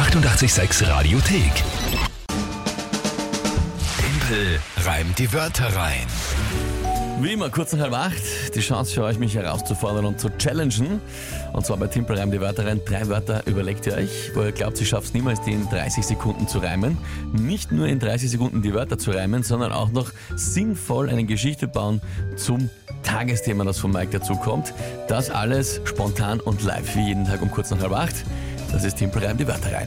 886 Radiothek. Tempel reimt die Wörter rein. Wie immer, kurz nach halb acht, die Chance für euch, mich herauszufordern und zu challengen. Und zwar bei Timpel reimt die Wörter rein. Drei Wörter überlegt ihr euch, wo ihr glaubt, ihr schafft es niemals, die in 30 Sekunden zu reimen. Nicht nur in 30 Sekunden die Wörter zu reimen, sondern auch noch sinnvoll eine Geschichte bauen zum Tagesthema, das von Mike dazukommt. Das alles spontan und live, wie jeden Tag um kurz nach halb acht. Das ist Timpel reimt die Wörter rein.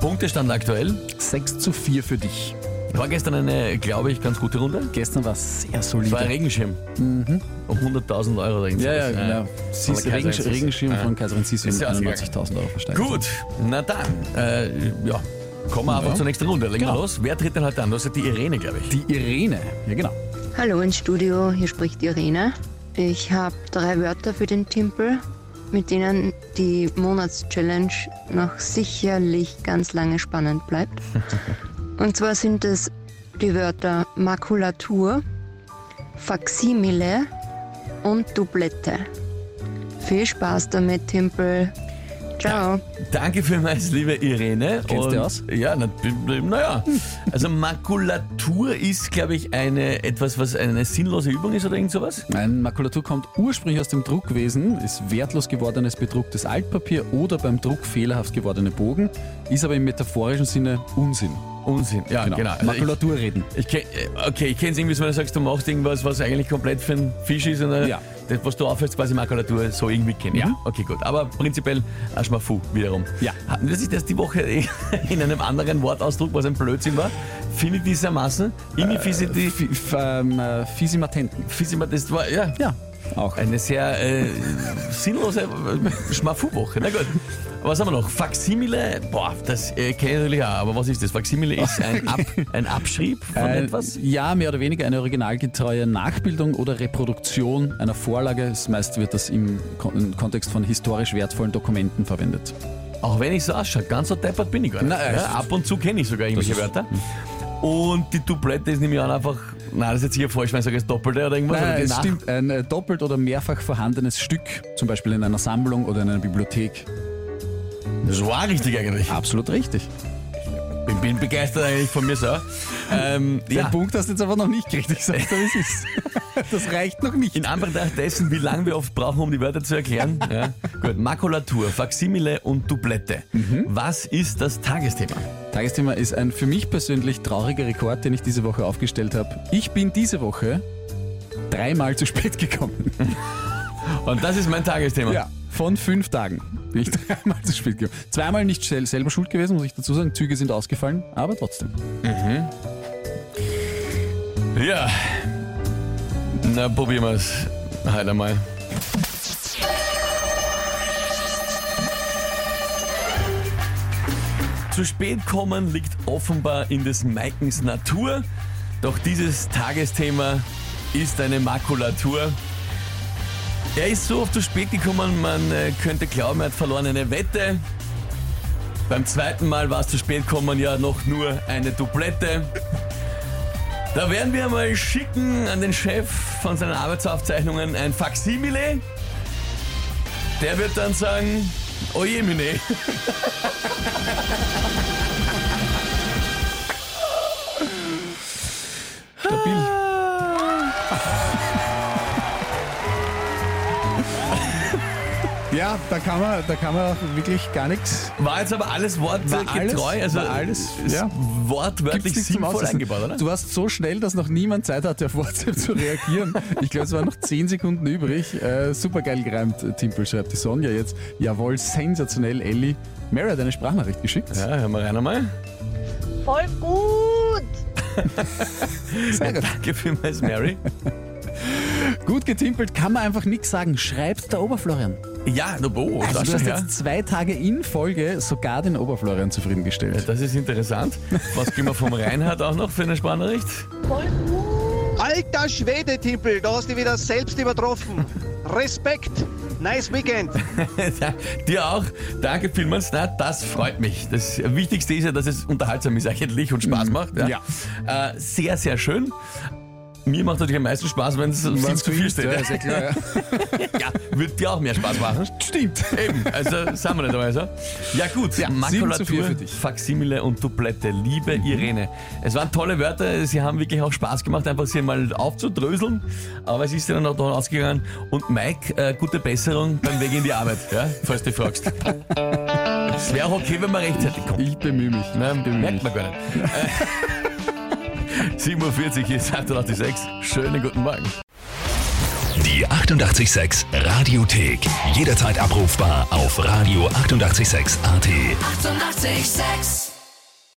Punktestand aktuell. 6 zu 4 für dich. War gestern eine, glaube ich, ganz gute Runde. Gestern war sehr War ein solide. Regenschirm. Um 100.000 Euro oder Ja, ja, genau. Sis, Regensch Kaiserin Regenschirm Sissi. von Kaiserin Sissi Ist um ja ausgegangen. 91.000 Euro versteigert. Gut, na dann, äh, ja, kommen wir einfach Ja. zur nächsten Runde. Legen wir Genau. los. Wer tritt denn heute an? Das ist die Irene, glaube ich. Die Irene, ja genau. Hallo ins Studio, hier spricht Irene. Ich habe drei Wörter für den Timpel, mit denen die Monatschallenge noch sicherlich ganz lange spannend bleibt. Und zwar sind es die Wörter Makulatur, Faximile und Doublette. Viel Spaß damit, Timpel. Ciao. Danke vielmals, liebe Irene. Kennst du Und- aus? Ja, na- naja. Also Makulatur ist, glaube ich, eine etwas, was eine sinnlose Übung ist oder irgend sowas. Ein Makulatur kommt ursprünglich aus dem Druckwesen, ist wertlos gewordenes bedrucktes Altpapier oder beim Druck fehlerhaft gewordene Bogen, ist aber im metaphorischen Sinne Unsinn. Unsinn. Ja, genau. Genau. Also ich, Makulatur reden. ich äh, okay, ich kenne es irgendwie so, wenn du sagst, du machst irgendwas, was eigentlich komplett für einen Fisch ist und äh, Ja. Das, was du aufhältst, quasi Makulatur, so irgendwie kenne ich. Ja. Okay, gut. Aber prinzipiell ein Schmafu wiederum. Ja. Hatten wir sich das die Woche in einem anderen Wortausdruck, was ein Blödsinn war? Finde ich diesermaßen? Inefficient, F f ähm, äh, Fisimatenten. Fissima, das war, ja, Ja, auch. eine sehr äh, sinnlose Schmafu-Woche. Na gut. Was haben wir noch? Faximile, boah, das äh, kenne ich natürlich auch, aber was ist das? Faximile ist ein, Ab, ein Abschrieb von Äh, etwas? Ja, mehr oder weniger eine originalgetreue Nachbildung oder Reproduktion einer Vorlage. Meist wird das im Kon im Kontext von historisch wertvollen Dokumenten verwendet. Auch wenn ich so ausschaue, ganz so deppert bin ich gar nicht. Na, ja, ab und zu kenne ich sogar irgendwelche Wörter. Und die Doublette ist nämlich auch einfach, nein, das ist jetzt hier falsch, wenn ich sage, das Doppelte oder irgendwas. oder Nein, die es stimmt, ein äh, doppelt oder mehrfach vorhandenes Stück, zum Beispiel in einer Sammlung oder in einer Bibliothek. Das war richtig eigentlich. Absolut richtig. Ich bin begeistert eigentlich von mir so. Ähm, Den ja, Punkt hast du jetzt aber noch nicht gekriegt. Ich sag's dir, wie es ist. Das reicht noch nicht. in Anbetracht dessen, wie lange wir oft brauchen, um die Wörter zu erklären. Ja. Gut, Makulatur, Faximile und Doublette. Mhm. Was ist das Tagesthema? Tagesthema ist ein für mich persönlich trauriger Rekord, den ich diese Woche aufgestellt habe. Ich bin diese Woche dreimal zu spät gekommen. Und das ist mein Tagesthema. Ja, von fünf Tagen bin ich dreimal zu spät gekommen. Zweimal nicht sel- selber schuld gewesen, muss ich dazu sagen. Züge sind ausgefallen, aber trotzdem. Ja. Na, probieren wir es heute einmal. Zu spät kommen liegt offenbar in des Maikens Natur. Doch dieses Tagesthema ist eine Makulatur. Er ist so oft zu spät gekommen, man äh, könnte glauben, er hat verloren eine Wette. Beim zweiten Mal war es zu spät kommen ja noch nur eine Doublette. Da werden wir mal schicken an den Chef von seinen Arbeitsaufzeichnungen ein Faximile. Der wird dann sagen, oje mine. Ja, da kann man, da kann man wirklich gar nichts. War jetzt aber alles wortgetreu, also war alles, ist ja. wortwörtlich sinnvoll eingebaut, oder? Du warst so schnell, dass noch niemand Zeit hatte, auf WhatsApp zu reagieren. Ich glaube, es waren noch 10 Sekunden übrig. Äh, super geil gereimt, Timpel, schreibt die Sonja jetzt. Jawohl, sensationell, Elli. Mary hat eine Sprachnachricht geschickt. Ja, hören wir rein einmal. Voll gut! Sehr gut. Danke vielmals, Mary. Gut getimpelt, kann man einfach nichts sagen. Schreibt der Oberflorian. Ja, no, oh, Also du hast jetzt zwei Tage in Folge sogar den Oberflorian zufriedengestellt. Das ist interessant. Was gehen wir vom Reinhard auch noch für eine gut! Alter Schwede, Timpel, da hast du dich wieder selbst übertroffen. Respekt. Nice Weekend. Dir auch. Danke vielmals. Na, das freut mich. Das Wichtigste ist ja, dass es unterhaltsam ist eigentlich und Spaß macht. Ja. Ja. Äh, sehr, sehr schön. Mir macht natürlich am meisten Spaß, wenn es zu viel steht. Ja, ja klar, ja. Ja, würde dir auch mehr Spaß machen. Stimmt. Eben, also sind wir nicht dabei, so. Ja gut, Ja, Makulatur, für dich. Faksimile und Dublette. Liebe Irene, es waren tolle Wörter, sie haben wirklich auch Spaß gemacht, einfach sie mal aufzudröseln, aber es ist ja dann auch davon ausgegangen. Und Mike, äh, gute Besserung beim Weg in die Arbeit, ja, falls du fragst. Es wäre auch okay, wenn man rechtzeitig kommt. Ich bemühe mich. Ich bemühe merkt mich. man gar nicht. Äh, 7.40 Uhr, hier ist 886. Schönen guten Morgen. Die 886 Radiothek. Jederzeit abrufbar auf radio886.at. 886! 886